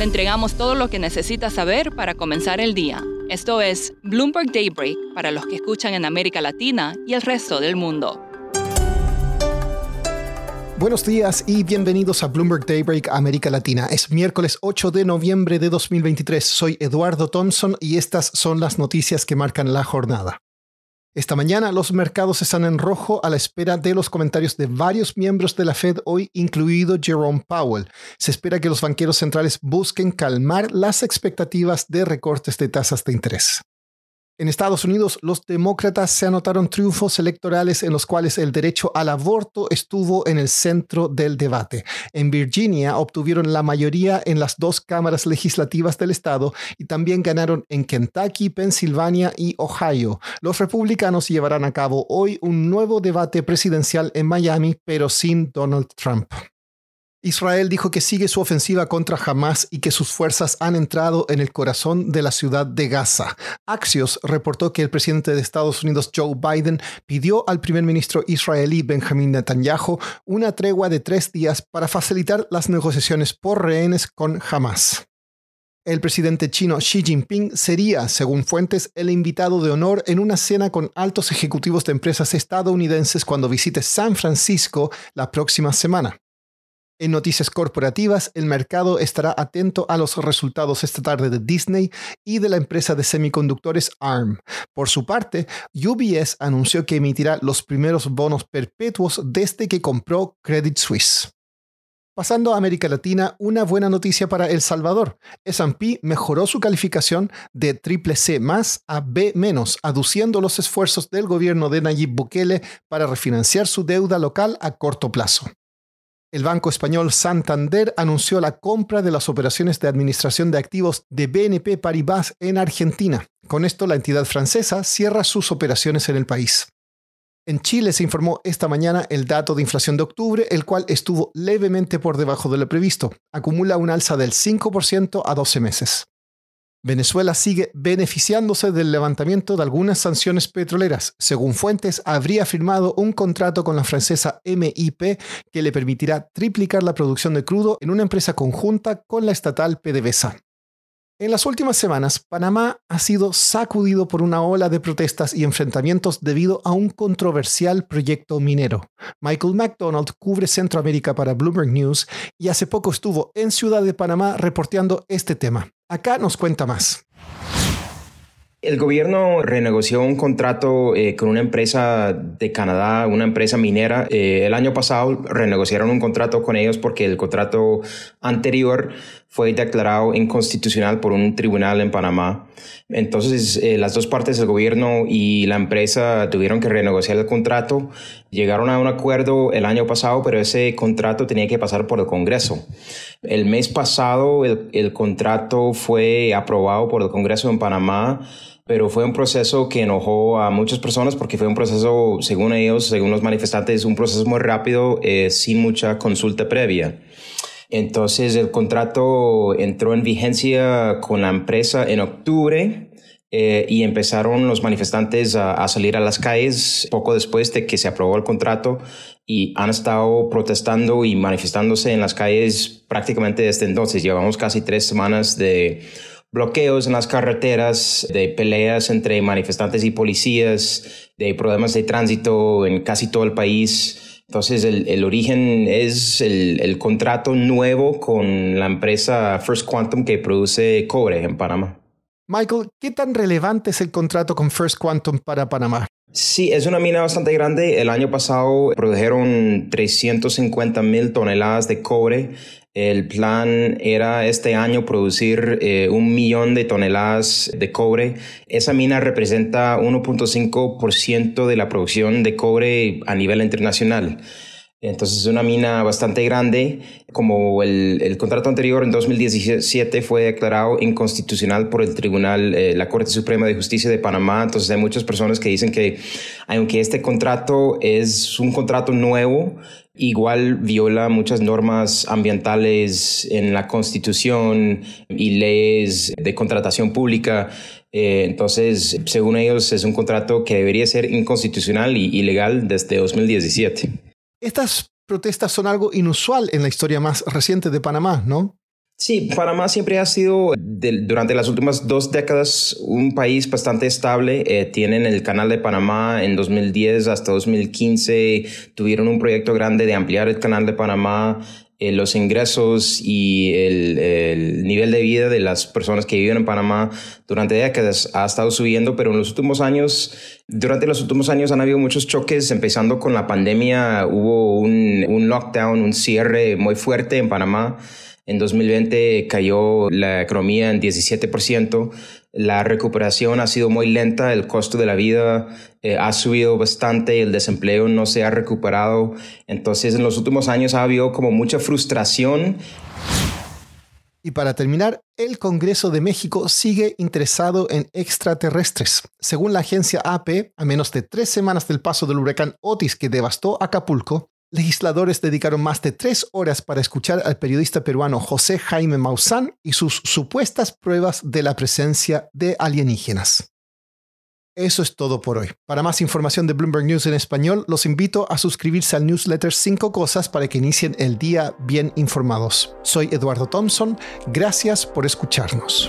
Le entregamos todo lo que necesita saber para comenzar el día. Esto es Bloomberg Daybreak para los que escuchan en América Latina y el resto del mundo. Buenos días y bienvenidos a Bloomberg Daybreak América Latina. Es miércoles 8 de noviembre de 2023. Soy Eduardo Thompson y estas son las noticias que marcan la jornada. Esta mañana los mercados están en rojo a la espera de los comentarios de varios miembros de la Fed hoy, incluido Jerome Powell. Se espera que los banqueros centrales busquen calmar las expectativas de recortes de tasas de interés. En Estados Unidos, los demócratas se anotaron triunfos electorales en los cuales el derecho al aborto estuvo en el centro del debate. En Virginia obtuvieron la mayoría en las dos cámaras legislativas del estado y también ganaron en Kentucky, Pensilvania y Ohio. Los republicanos llevarán a cabo hoy un nuevo debate presidencial en Miami, pero sin Donald Trump. Israel dijo que sigue su ofensiva contra Hamas y que sus fuerzas han entrado en el corazón de la ciudad de Gaza. Axios reportó que el presidente de Estados Unidos, Joe Biden, pidió al primer ministro israelí Benjamin Netanyahu una tregua de tres días para facilitar las negociaciones por rehenes con Hamas. El presidente chino Xi Jinping sería, según fuentes, el invitado de honor en una cena con altos ejecutivos de empresas estadounidenses cuando visite San Francisco la próxima semana. En noticias corporativas, el mercado estará atento a los resultados esta tarde de Disney y de la empresa de semiconductores ARM. Por su parte, UBS anunció que emitirá los primeros bonos perpetuos desde que compró Credit Suisse. Pasando a América Latina, una buena noticia para El Salvador. S&P mejoró su calificación de triple C más a B menos, aduciendo los esfuerzos del gobierno de Nayib Bukele para refinanciar su deuda local a corto plazo. El banco español Santander anunció la compra de las operaciones de administración de activos de BNP Paribas en Argentina. Con esto, la entidad francesa cierra sus operaciones en el país. En Chile se informó esta mañana el dato de inflación de octubre, el cual estuvo levemente por debajo de lo previsto. Acumula un alza del 5% a 12 meses. Venezuela sigue beneficiándose del levantamiento de algunas sanciones petroleras. Según fuentes, habría firmado un contrato con la francesa MIP que le permitirá triplicar la producción de crudo en una empresa conjunta con la estatal PDVSA. En las últimas semanas, Panamá ha sido sacudido por una ola de protestas y enfrentamientos debido a un controversial proyecto minero. Michael McDonald cubre Centroamérica para Bloomberg News y hace poco estuvo en Ciudad de Panamá reporteando este tema. Acá nos cuenta más. El gobierno renegoció un contrato eh, con una empresa de Canadá, una empresa minera. Eh, el año pasado renegociaron un contrato con ellos porque el contrato anterior fue declarado inconstitucional por un tribunal en Panamá. Entonces, eh, las dos partes, el gobierno y la empresa, tuvieron que renegociar el contrato. Llegaron a un acuerdo el año pasado, pero ese contrato tenía que pasar por el Congreso. El mes pasado, el, el contrato fue aprobado por el Congreso en Panamá pero fue un proceso que enojó a muchas personas porque fue un proceso, según ellos, según los manifestantes, un proceso muy rápido, eh, sin mucha consulta previa. Entonces el contrato entró en vigencia con la empresa en octubre eh, y empezaron los manifestantes a, a, salir a las calles poco después de que se aprobó el contrato y han estado protestando y manifestándose en las calles prácticamente desde entonces. Llevamos casi tres semanas de bloqueos en las carreteras, de peleas entre manifestantes y policías, de problemas de tránsito en casi todo el país. Entonces, el, el origen es el, el, contrato nuevo con la empresa First Quantum que produce cobre en Panamá. Michael, ¿qué tan relevante es el contrato con First Quantum para Panamá? Sí, es una mina bastante grande. El año pasado produjeron 350 mil toneladas de cobre el plan era este año producir eh, un millón de toneladas de cobre. Esa mina representa 1.5% de la producción de cobre a nivel internacional. Entonces es una mina bastante grande. Como el, contrato anterior en 2017 fue declarado inconstitucional por el Tribunal, eh, la Corte Suprema de Justicia de Panamá, entonces hay muchas personas que dicen que aunque este contrato es un contrato nuevo, igual viola muchas normas ambientales en la Constitución y leyes de contratación pública. Eh, entonces, según ellos, es un contrato que debería ser inconstitucional y ilegal desde 2017. Estas protestas son algo inusual en la historia más reciente de Panamá, ¿no? Sí, Panamá siempre ha sido durante las últimas dos décadas un país bastante estable. Eh, tienen el canal de Panamá en 2010 hasta 2015. Tuvieron un proyecto grande de ampliar el canal de Panamá. Eh, los ingresos y el, nivel de vida de las personas que viven en Panamá durante décadas ha estado subiendo, pero en los últimos años, durante los últimos años han habido muchos choques, empezando con la pandemia, hubo un, un lockdown, un cierre muy fuerte en Panamá. En 2020 cayó la economía en 17%. La recuperación ha sido muy lenta, el costo de la vida eh, ha subido bastante, el desempleo no se ha recuperado. Entonces, en los últimos años ha habido como mucha frustración. Y para terminar, el Congreso de México sigue interesado en extraterrestres. Según la agencia AP, a menos de tres semanas del paso del huracán Otis que devastó Acapulco, legisladores dedicaron más de tres horas para escuchar al periodista peruano José Jaime Maussan y sus supuestas pruebas de la presencia de alienígenas. Eso es todo por hoy. Para más información de Bloomberg News en español, los invito a suscribirse al newsletter 5 cosas para que inicien el día bien informados. Soy Eduardo Thompson, gracias por escucharnos.